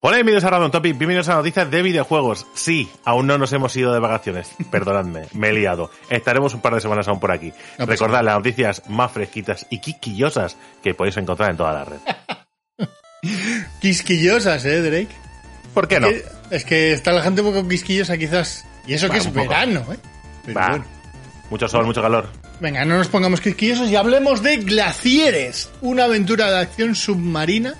Hola, bienvenidos a Random Topic, bienvenidos a Noticias de Videojuegos. Sí, aún no nos hemos ido de vacaciones, perdonadme, me he liado. Estaremos un par de semanas aún por aquí. Recordad las noticias más fresquitas y quisquillosas que podéis encontrar en toda la red. Quisquillosas, ¿eh, Drake? ¿Por qué no? Que- Es que está la gente un poco quisquillosa quizás. Y eso que es verano, ¿eh? Pero bueno. Mucho sol, mucho calor. Venga, no nos pongamos quisquillosos y hablemos de Glacieres, una aventura de acción submarina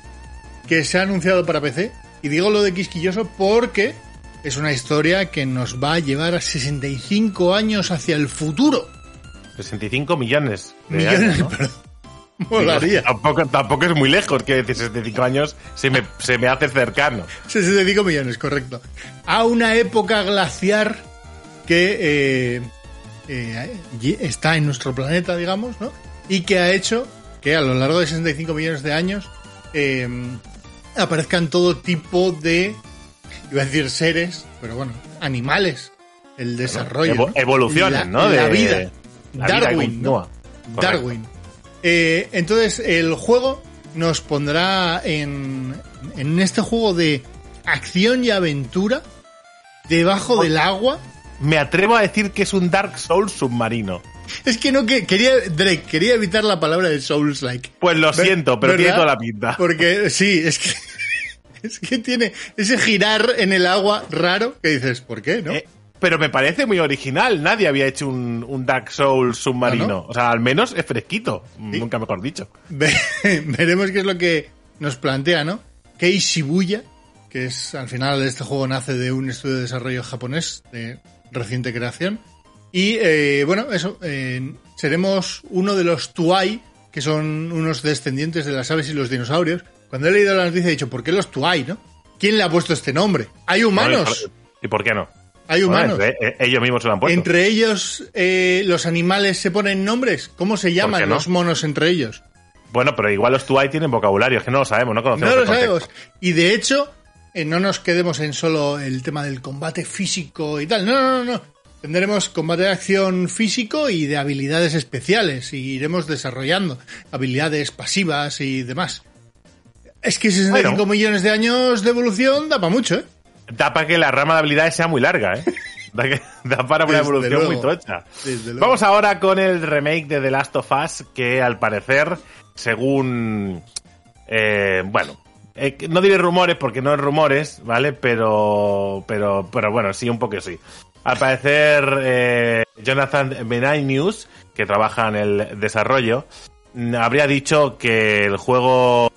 que se ha anunciado para PC. Y digo lo de quisquilloso porque es una historia que nos va a llevar a 65 años hacia el futuro. 65 millones. de Millones, años, ¿no? perdón. Molaría. Tampoco, tampoco es muy lejos, que decir 65 años se me, se me hace cercano. 65 millones, correcto. A una época glaciar que eh, eh, está en nuestro planeta, digamos, ¿no? Y que ha hecho que a lo largo de 65 millones de años eh, aparezcan todo tipo de, iba a decir seres, pero bueno, animales. El desarrollo. Evo- ¿no? evolucionen, La- ¿no? La De- vida. la vida Darwin. continúa. ¿no? Darwin. Eh, entonces, el juego nos pondrá en, en este juego de acción y aventura debajo del agua. Me atrevo a decir que es un Dark Souls submarino. Es que no que quería Drake quería evitar la palabra de Souls like. Pues lo siento, pero tiene ¿Verdad? toda la pinta. Porque sí, es que es que tiene ese girar en el agua raro que dices, ¿por qué, no? Eh, pero me parece muy original. Nadie había hecho un, un Dark Souls submarino. ¿Ah, no? O sea, al menos es fresquito. Nunca mejor dicho. Ve- veremos qué es lo que nos plantea, ¿no? Kei Shibuya, que es al final este juego nace de un estudio de desarrollo japonés de reciente creación. Y eh, bueno, eso, eh, seremos uno de los Tuai, que son unos descendientes de las aves y los dinosaurios. Cuando he leído la noticia he dicho, ¿por qué los Tuai, no? ¿Quién le ha puesto este nombre? Hay humanos, ¿Y por qué no? hay humanos. Bueno, entre- eh, ellos mismos se lo han puesto. Entre ellos, eh, los animales se ponen nombres. ¿Cómo se llaman no? los monos entre ellos? Bueno, pero igual los Tuai tienen vocabulario. Es que no lo sabemos, no conocemos No lo sabemos. Y de hecho, eh, no nos quedemos en solo el tema del combate físico y tal. No, no, no, no. Tendremos combate de acción físico y de habilidades especiales. Y iremos desarrollando habilidades pasivas y demás. Es que 65 Bueno. millones de años de evolución da para mucho, ¿eh? Da para que la rama de habilidades sea muy larga, ¿eh? Da, que- da para una Desde evolución luego. muy tocha. Vamos ahora con el remake de The Last of Us, que al parecer, según... eh, bueno, eh, no diré rumores porque no es rumores, ¿vale? Pero, pero, pero bueno, sí, un poco sí. Al parecer, eh, Jonathan Benignius, que trabaja en el desarrollo, habría dicho que el juego,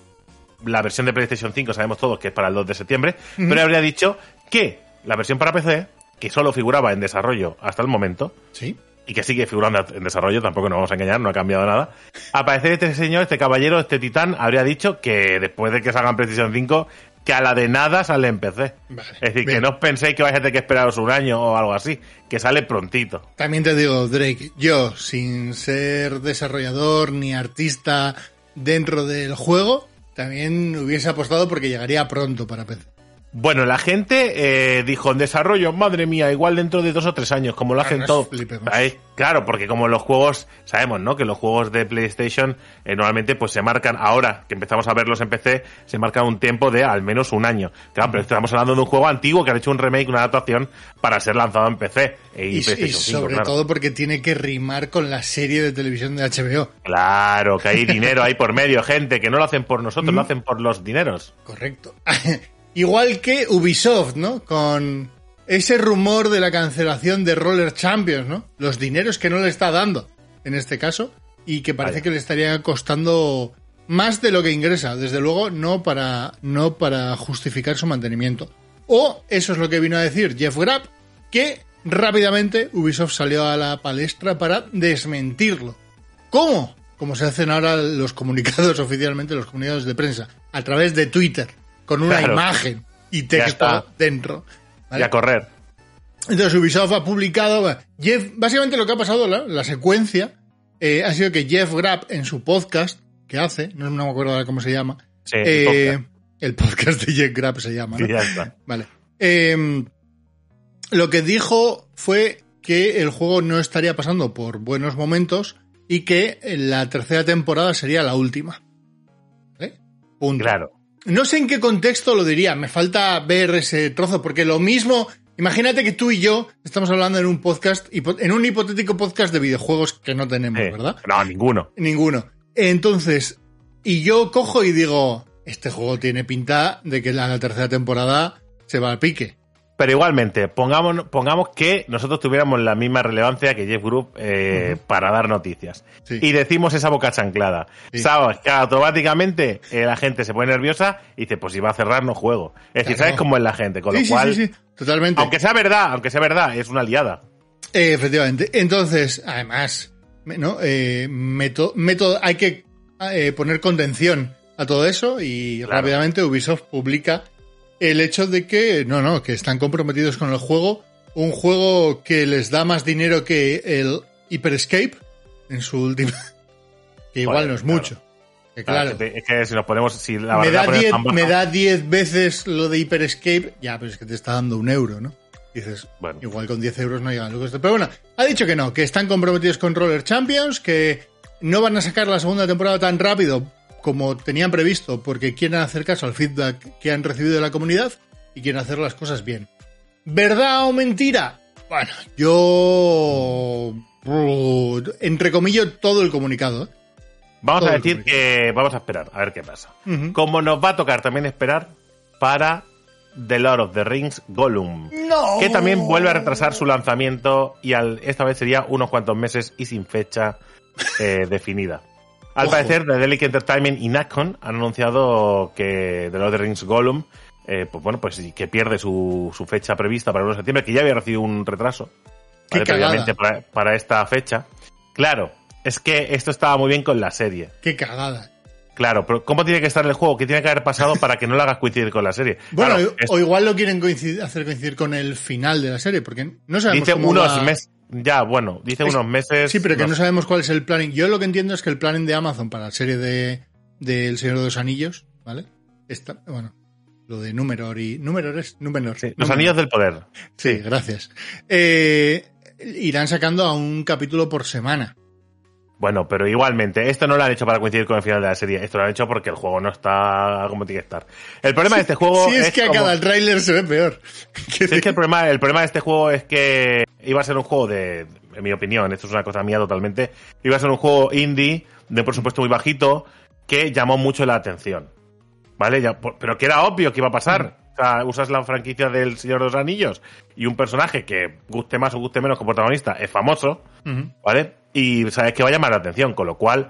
la versión de PlayStation 5, sabemos todos que es para el 2 de septiembre, pero habría dicho que la versión para PC, que solo figuraba en desarrollo hasta el momento, Sí. y que sigue figurando en desarrollo, tampoco nos vamos a engañar, no ha cambiado nada. Al parecer este señor, este caballero, este titán, habría dicho que después de que salga en PlayStation 5, que a la de nada sale en PC. Vale, es decir, que no os penséis que vais a tener que esperaros un año o algo así, que sale prontito. También te digo, Drake, yo, sin ser desarrollador ni artista dentro del juego, también hubiese apostado porque llegaría pronto para PC. Bueno, la gente eh, dijo en desarrollo, madre mía, igual dentro de dos o tres años, como lo Ah, hacen no todos. Claro, porque como los juegos, sabemos, ¿no? Que los juegos de PlayStation eh, normalmente pues se marcan, ahora que empezamos a verlos en PC, se marcan un tiempo de al menos un año. Claro, pero estamos hablando de un juego antiguo que han hecho un remake, una adaptación para ser lanzado en PC e- y, Y, y PlayStation 5, sobre claro. todo porque tiene que rimar con la serie de televisión de HBO. Claro, que hay dinero ahí por medio, gente, que no lo hacen por nosotros, Mm. lo hacen por los dineros. Correcto. Igual que Ubisoft, ¿no? Con ese rumor de la cancelación de Roller Champions, ¿no? Los dineros que no le está dando, en este caso, y que parece que le estaría costando más de lo que ingresa. Desde luego, no para, no para justificar su mantenimiento. O, eso es lo que vino a decir Jeff Grapp, que rápidamente Ubisoft salió a la palestra para desmentirlo. ¿Cómo? Como se hacen ahora los comunicados oficialmente, los comunicados de prensa, a través de Twitter, con una Claro. imagen. y texto dentro. ¿vale? Y a correr. Entonces Ubisoft ha publicado. Jeff, básicamente lo que ha pasado, la, la secuencia, eh, ha sido que Jeff Grapp en su podcast que hace, no, no me acuerdo ahora cómo se llama, Sí, eh, podcast. el podcast de Jeff Grapp se llama. ¿no? Y ya está. Vale. Eh, lo que dijo fue que el juego no estaría pasando por buenos momentos y que la tercera temporada sería la última. Punto. Claro. No sé en qué contexto lo diría, me falta ver ese trozo, porque lo mismo, imagínate que tú y yo estamos hablando en un podcast, en un hipotético podcast de videojuegos que no tenemos, Eh, ¿verdad? No, ninguno. Ninguno. Entonces, y yo cojo y digo, este juego tiene pinta de que la tercera temporada se va al pique. Pero igualmente, pongamos, pongamos que nosotros tuviéramos la misma relevancia que Jeff Group eh, para dar noticias. Sí. Y decimos esa boca chanclada. Sí. Sabes que automáticamente eh, la gente se pone nerviosa y dice, pues si va a cerrar, no juego. Es decir, Claro. ¿sabes cómo es la gente? Con Sí, lo cual, sí, sí, totalmente. aunque sea verdad, aunque sea verdad, es una liada. Eh, efectivamente. Entonces, además, ¿no? Eh, meto- método, hay que poner contención a todo eso y Claro. rápidamente Ubisoft publica el hecho de que, no, no, que están comprometidos con el juego. Un juego que les da más dinero que el Hyper Escape en su última. que igual no es claro. mucho. Que claro. Es que, es que si nos ponemos, si la me verdad da, ponemos 10, tan baja- me da 10 veces lo de Hyper Escape. Ya, pero es que te está dando un euro, ¿no? Dices, Bueno. igual con 10 euros no llegan locos. Pero bueno, ha dicho que no, que están comprometidos con Roller Champions, que no van a sacar la segunda temporada tan rápido como tenían previsto, porque quieren hacer caso al feedback que han recibido de la comunidad y quieren hacer las cosas bien. ¿Verdad o mentira? Bueno, yo... Entre comillas, todo el comunicado. ¿eh? Vamos todo a decir que vamos a esperar, a ver qué pasa. Como nos va a tocar también esperar para The Lord of the Rings Gollum. ¡No! Que también vuelve a retrasar su lanzamiento y al, esta vez sería unos cuantos meses y sin fecha eh, definida. Al Ojo. parecer, The Delic Entertainment y Nacon han anunciado que The Lord of the Rings Gollum, eh, pues bueno, pues que pierde su, su fecha prevista para el 1 de septiembre, que ya había recibido un retraso previamente para, para esta fecha. Claro, es que esto estaba muy bien con la serie. ¡Qué cagada! Claro, pero ¿cómo tiene que estar el juego? ¿Qué tiene que haber pasado para que no lo hagas coincidir con la serie? Bueno, Claro, es- o igual lo quieren coincidir- hacer coincidir con el final de la serie, porque no sabemos dice cómo unos va- meses. Ya, bueno, dice Es- unos meses. Sí, pero que no sabemos cuál es el planning. Yo lo que entiendo es que el planning de Amazon para la serie de del Señor de los Anillos, ¿vale? Está, bueno, lo de Númenor y Númenor es Númenor. Sí, los anillos del poder. Sí, gracias. Eh, irán sacando a un capítulo por semana. Bueno, pero igualmente, esto no lo han hecho para coincidir con el final de la serie, esto lo han hecho porque el juego no está como tiene que estar. El problema de este juego Sí, es, que a cada tráiler se ve peor. Sí, es que el problema, el problema de este juego es que iba a ser un juego de, en mi opinión, esto es una cosa mía totalmente, iba a ser un juego indie de un presupuesto muy bajito que llamó mucho la atención. ¿Vale? Ya, por- pero que era obvio que iba a pasar. Usas la franquicia del Señor de los Anillos y un personaje que guste más o guste menos como protagonista es famoso. ¿vale? Y sabes que va a llamar la atención, con lo cual,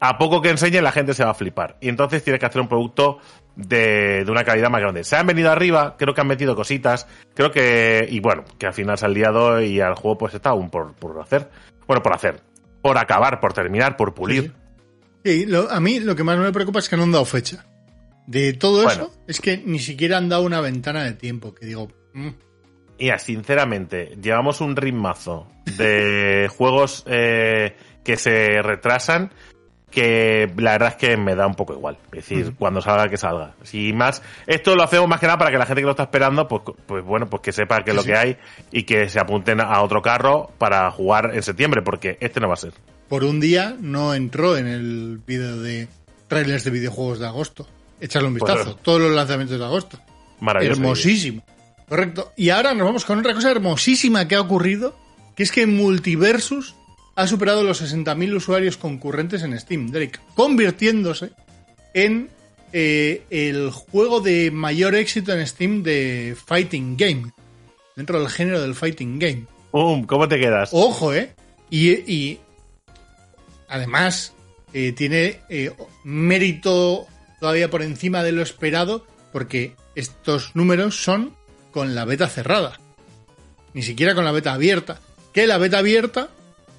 a poco que enseñe, la gente se va a flipar. Y entonces tienes que hacer un producto de, de una calidad más grande. Se han venido arriba, creo que han metido cositas, creo que, y bueno, que al final se han liado y al juego pues está aún por, por hacer. Bueno, por hacer. Por acabar, por terminar, por pulir. Sí, lo- a mí lo que más me preocupa es que no han dado fecha. De todo Bueno. eso, es que ni siquiera han dado una ventana de tiempo. Que digo, mm, ya, sinceramente, llevamos un ritmazo de juegos eh, que se retrasan que la verdad es que me da un poco igual. Es decir, cuando salga, que salga. Si más, esto lo hacemos más que nada para que la gente que lo está esperando, pues, pues bueno, pues que sepa que es lo Sí, que hay y que se apunten a otro carro para jugar en septiembre, porque este no va a ser. por un día no entró en el vídeo de trailers de videojuegos de agosto. Echarle un Pues, vistazo. eh. Todos los lanzamientos de agosto. Maravilloso. Hermosísimo. Correcto. Y ahora nos vamos con otra cosa hermosísima que ha ocurrido, que es que Multiversus ha superado los 60.000 usuarios concurrentes en Steam, Derek, convirtiéndose en eh, el juego de mayor éxito en Steam de Fighting Game, dentro del género del Fighting Game. ¡Pum! ¿Cómo te quedas? Ojo, ¿eh? Y, y además eh, tiene eh, mérito todavía por encima de lo esperado porque estos números son con la beta cerrada. Ni siquiera con la beta abierta. Que la beta abierta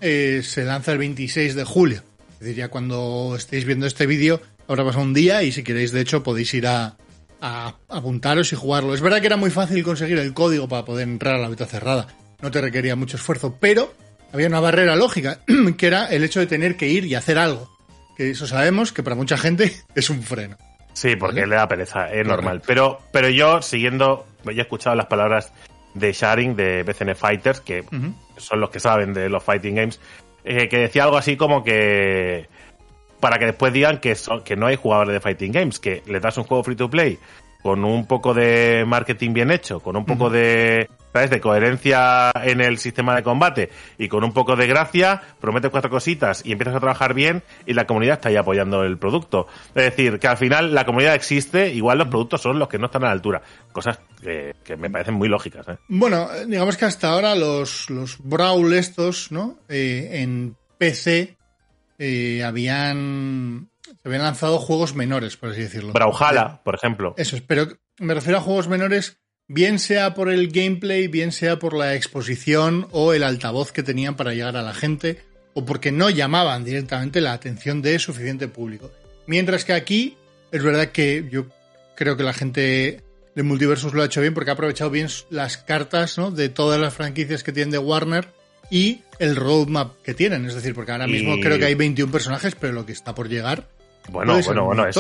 eh, se lanza el 26 de julio. Es decir, ya cuando estéis viendo este vídeo habrá pasado un día y si queréis, de hecho, podéis ir a, a apuntaros y jugarlo. Es verdad que era muy fácil conseguir el código para poder entrar a la beta cerrada. No te requería mucho esfuerzo, pero había una barrera lógica, que era el hecho de tener que ir y hacer algo. Que eso sabemos que para mucha gente es un freno. Sí, porque le da pereza, es normal. Pero, pero yo, siguiendo, he escuchado las palabras de Sharing de BCN Fighters, que son los que saben de los fighting games, eh, que decía algo así como que para que después digan que, que no hay jugadores de fighting games, que le das un juego free to play con un poco de marketing bien hecho, con un poco de, ¿sabes? de coherencia en el sistema de combate y con un poco de gracia, prometes cuatro cositas y empiezas a trabajar bien y la comunidad está ahí apoyando el producto. Es decir, que al final la comunidad existe, igual los productos son los que no están a la altura. Cosas que, me parecen muy lógicas. ¿eh? Bueno, digamos que hasta ahora los, los Brawl estos, ¿no? Eh, en PC eh, habían se habían lanzado juegos menores, por así decirlo. Brawlhalla, por ejemplo. Eso es, pero me refiero a juegos menores, bien sea por el gameplay, bien sea por la exposición o el altavoz que tenían para llegar a la gente, o porque no llamaban directamente la atención de suficiente público. Mientras que aquí, es verdad que yo creo que la gente de Multiversus lo ha hecho bien porque ha aprovechado bien las cartas ¿no? de todas las franquicias que tienen de Warner y el roadmap que tienen. Es decir, porque ahora mismo creo que hay 21 personajes, pero lo que está por llegar bueno, bueno, bueno, es,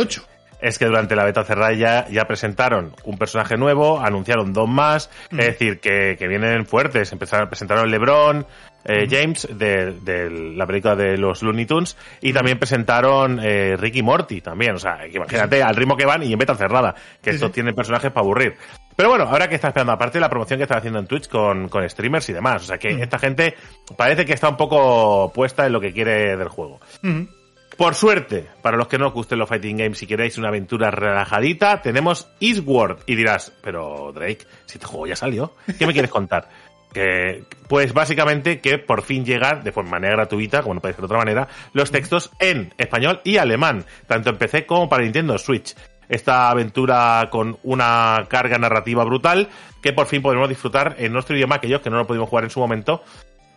es que durante la beta cerrada ya, ya presentaron un personaje nuevo, anunciaron dos más, es decir, que, que, vienen fuertes. Empezaron, presentaron LeBron, eh, James, de, la película de los Looney Tunes, y también presentaron eh, Ricky Morty también. O sea, imagínate al ritmo que van y en beta cerrada, que esto tiene personajes para aburrir. Pero bueno, ahora que está esperando, aparte de la promoción que está haciendo en Twitch con, con streamers y demás. O sea que esta gente parece que está un poco puesta en lo que quiere del juego. Por suerte, para los que no os gusten los fighting games, si queréis una aventura relajadita, tenemos Eastward. Y dirás, pero Drake, si este juego ya salió, ¿qué me quieres contar? Pues básicamente que por fin llegan de manera gratuita, como no puede ser de otra manera, los textos en español y alemán, tanto en PC como para Nintendo Switch. Esta aventura con una carga narrativa brutal que por fin podremos disfrutar en nuestro idioma, aquellos que no lo pudimos jugar en su momento,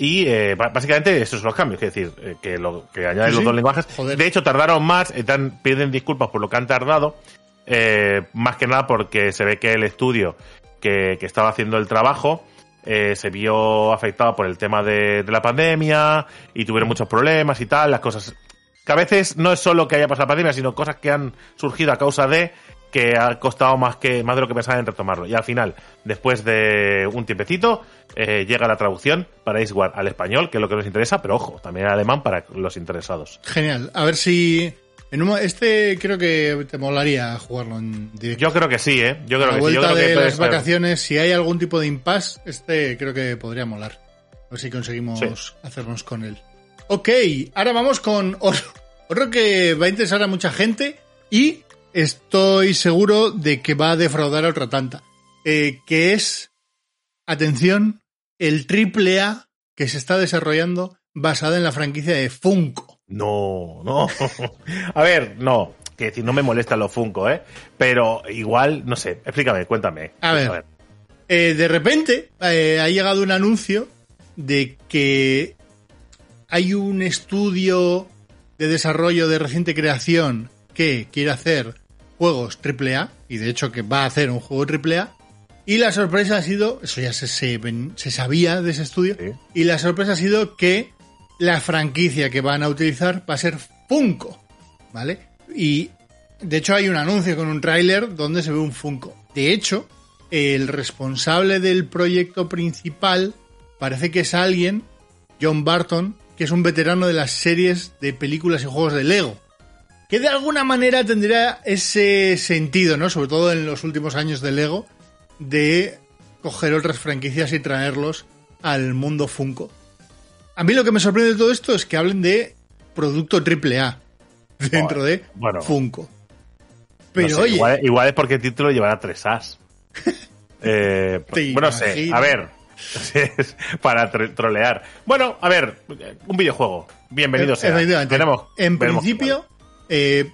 y eh, básicamente esos son los cambios, es decir, eh, que, lo, que añaden los dos lenguajes. De hecho, tardaron más, están, piden disculpas por lo que han tardado, eh, más que nada porque se ve que el estudio que, que estaba haciendo el trabajo eh, se vio afectado por el tema de, de, la pandemia y tuvieron muchos problemas y tal, las cosas que a veces no es solo que haya pasado la pandemia, sino cosas que han surgido a causa de que ha costado más que más de lo que pensaban en retomarlo. Y al final, después de un tiempecito, eh, llega la traducción para Icewar al español, que es lo que nos interesa, pero ojo, también al alemán para los interesados. Genial. A ver si en este creo que te molaría jugarlo en directo. Yo creo que sí, ¿eh? Yo creo a que vuelta sí. Yo creo de que las vacaciones, si hay algún tipo de impasse, este creo que podría molar. A ver si conseguimos sí. hacernos con él. Ok, ahora vamos con otro, otro que va a interesar a mucha gente y estoy seguro de que va a defraudar a otra tanta. Eh, que es, atención, el triple A que se está desarrollando basado en la franquicia de Funko. No, no. a ver, no. Que decir, no me molesta lo Funko, ¿eh? Pero igual, no sé, explícame, cuéntame. A ver. A ver. Eh, de repente eh, ha llegado un anuncio de que hay un estudio de desarrollo de reciente creación que quiere hacer juegos AAA, y de hecho que va a hacer un juego AAA, y la sorpresa ha sido, eso ya se, se, se sabía de ese estudio, sí. y la sorpresa ha sido que la franquicia que van a utilizar va a ser Funko, ¿vale? Y de hecho hay un anuncio con un tráiler donde se ve un Funko. De hecho, el responsable del proyecto principal parece que es alguien, John Barton, que es un veterano de las series de películas y juegos de Lego. Que de alguna manera tendría ese sentido, ¿no? Sobre todo en los últimos años de Lego, de coger otras franquicias y traerlos al mundo Funko. A mí lo que me sorprende de todo esto es que hablen de producto AAA dentro de bueno, Funko. Pero no sé, oye. Igual, igual, es porque el título llevará tres As. eh, bueno, sé, a ver. para trolear. Bueno, a ver, un videojuego. Bienvenido sea. Tenemos, en principio, eh,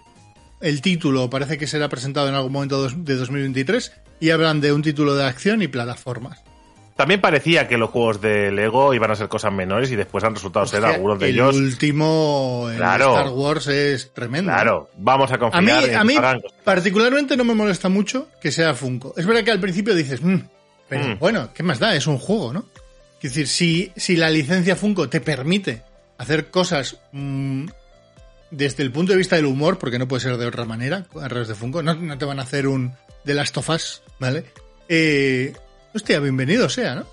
el título parece que será presentado en algún momento de 2023 y hablan de un título de acción y plataformas. También parecía que los juegos de Lego iban a ser cosas menores y después han resultado ser algunos de el ellos. último el Claro. Star Wars es tremendo. Claro, vamos a A mí, confiar en a mí particularmente no me molesta mucho que sea Funko. Es verdad que al principio dices, "Mm", pero Mm. bueno, ¿qué más da? Es un juego, ¿no? Es decir, si, si la licencia Funko te permite hacer cosas mm, desde el punto de vista del humor, porque no puede ser de otra manera, a través de Funko, no, te van a hacer un The Last of Us, ¿vale? Eh, hostia, bienvenido sea, ¿no?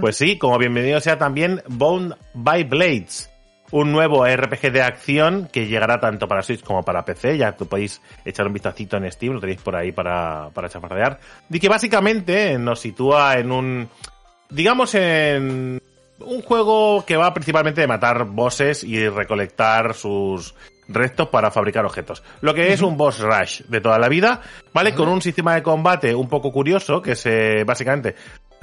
Pues sí, como bienvenido sea también Bone by Blades, un nuevo RPG de acción que llegará tanto para Switch como para PC. Ya que podéis echar un vistacito en Steam, lo tenéis por ahí para, para chafardear. Y que básicamente nos sitúa en un, digamos, en un juego que va principalmente de matar bosses y recolectar sus restos para fabricar objetos. Lo que es un boss rush de toda la vida, ¿vale? Con un sistema de combate un poco curioso, que es eh, básicamente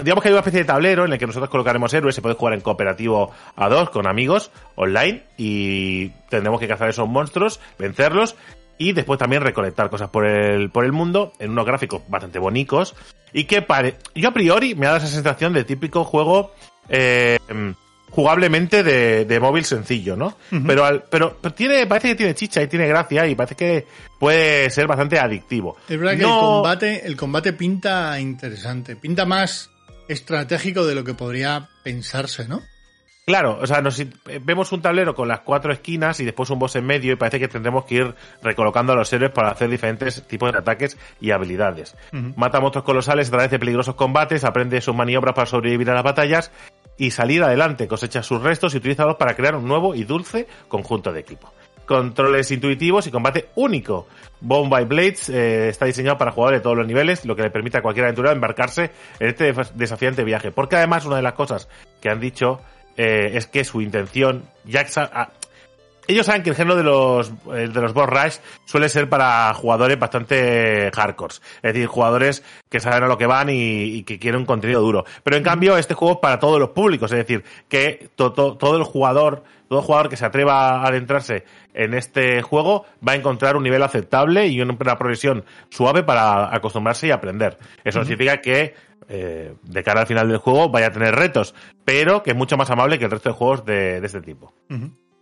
digamos que hay una especie de tablero en el que nosotros colocaremos héroes, se puede jugar en cooperativo a dos con amigos online y tendremos que cazar esos monstruos, vencerlos y después también recolectar cosas por el, por el mundo en unos gráficos bastante bonitos y que pare... yo a priori me ha dado esa sensación de típico juego eh, jugablemente de, de móvil sencillo, ¿no? pero, al, pero pero tiene parece que tiene chicha y tiene gracia y parece que puede ser bastante adictivo. Es verdad que el combate, el combate pinta interesante, pinta más estratégico de lo que podría pensarse, ¿no? Claro, o sea, nos, vemos un tablero con las cuatro esquinas y después un boss en medio y parece que tendremos que ir recolocando a los héroes para hacer diferentes tipos de ataques y habilidades. Mata monstruos colosales a través de peligrosos combates, aprende sus maniobras para sobrevivir a las batallas y salir adelante, cosecha sus restos y utilizalos para crear un nuevo y dulce conjunto de equipo. Controles intuitivos y combate único. Bomb by Blades eh, está diseñado para jugadores de todos los niveles, lo que le permite a cualquier aventurero embarcarse en este desafiante viaje. Porque además una de las cosas que han dicho eh, es que su intención, ah, ellos saben que el género de los eh, de los boss rush suele ser para jugadores bastante hardcore, es decir, jugadores que saben a lo que van y, y que quieren un contenido duro. Pero en cambio este juego es para todos los públicos, es decir, que to- to- todo el jugador, todo jugador que se atreva a adentrarse en este juego va a encontrar un nivel aceptable y una progresión suave para acostumbrarse y aprender. Eso significa que eh, de cara al final del juego vaya a tener retos, pero que es mucho más amable que el resto de juegos de, este tipo.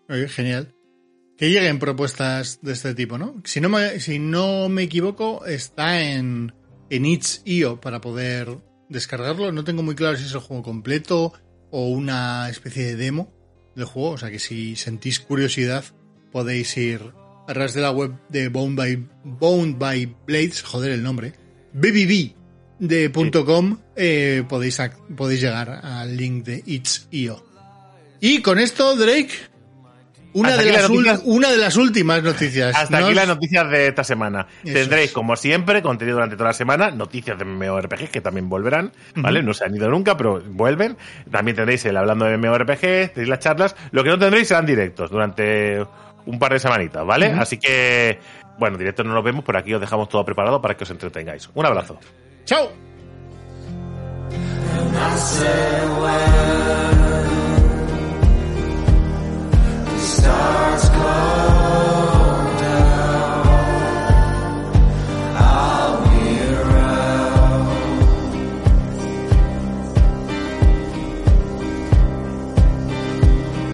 Oye, genial. Que lleguen propuestas de este tipo, ¿no? Si no me, si no me equivoco, está en, en itch.io para poder descargarlo. No tengo muy claro si es el juego completo o una especie de demo del juego. O sea que si sentís curiosidad, podéis ir a través de la web de Bound by, by Blades, joder el nombre, BBB de .com, eh, podéis, podéis llegar al link de itch.io. Y con esto, Drake, una, Hasta de las, las ul- noticias. una de las últimas noticias. Hasta aquí las noticias de esta semana. Eso Tendréis, es. como siempre, contenido durante toda la semana, noticias de MMORPG que también volverán, ¿vale? No se han ido nunca, pero vuelven. También tendréis el hablando de MMORPG, tendréis las charlas. Lo que no tendréis serán directos durante un par de semanitas, ¿vale? Así que, bueno, directos no nos vemos, por aquí os dejamos todo preparado para que os entretengáis. Un abrazo. Chao. stars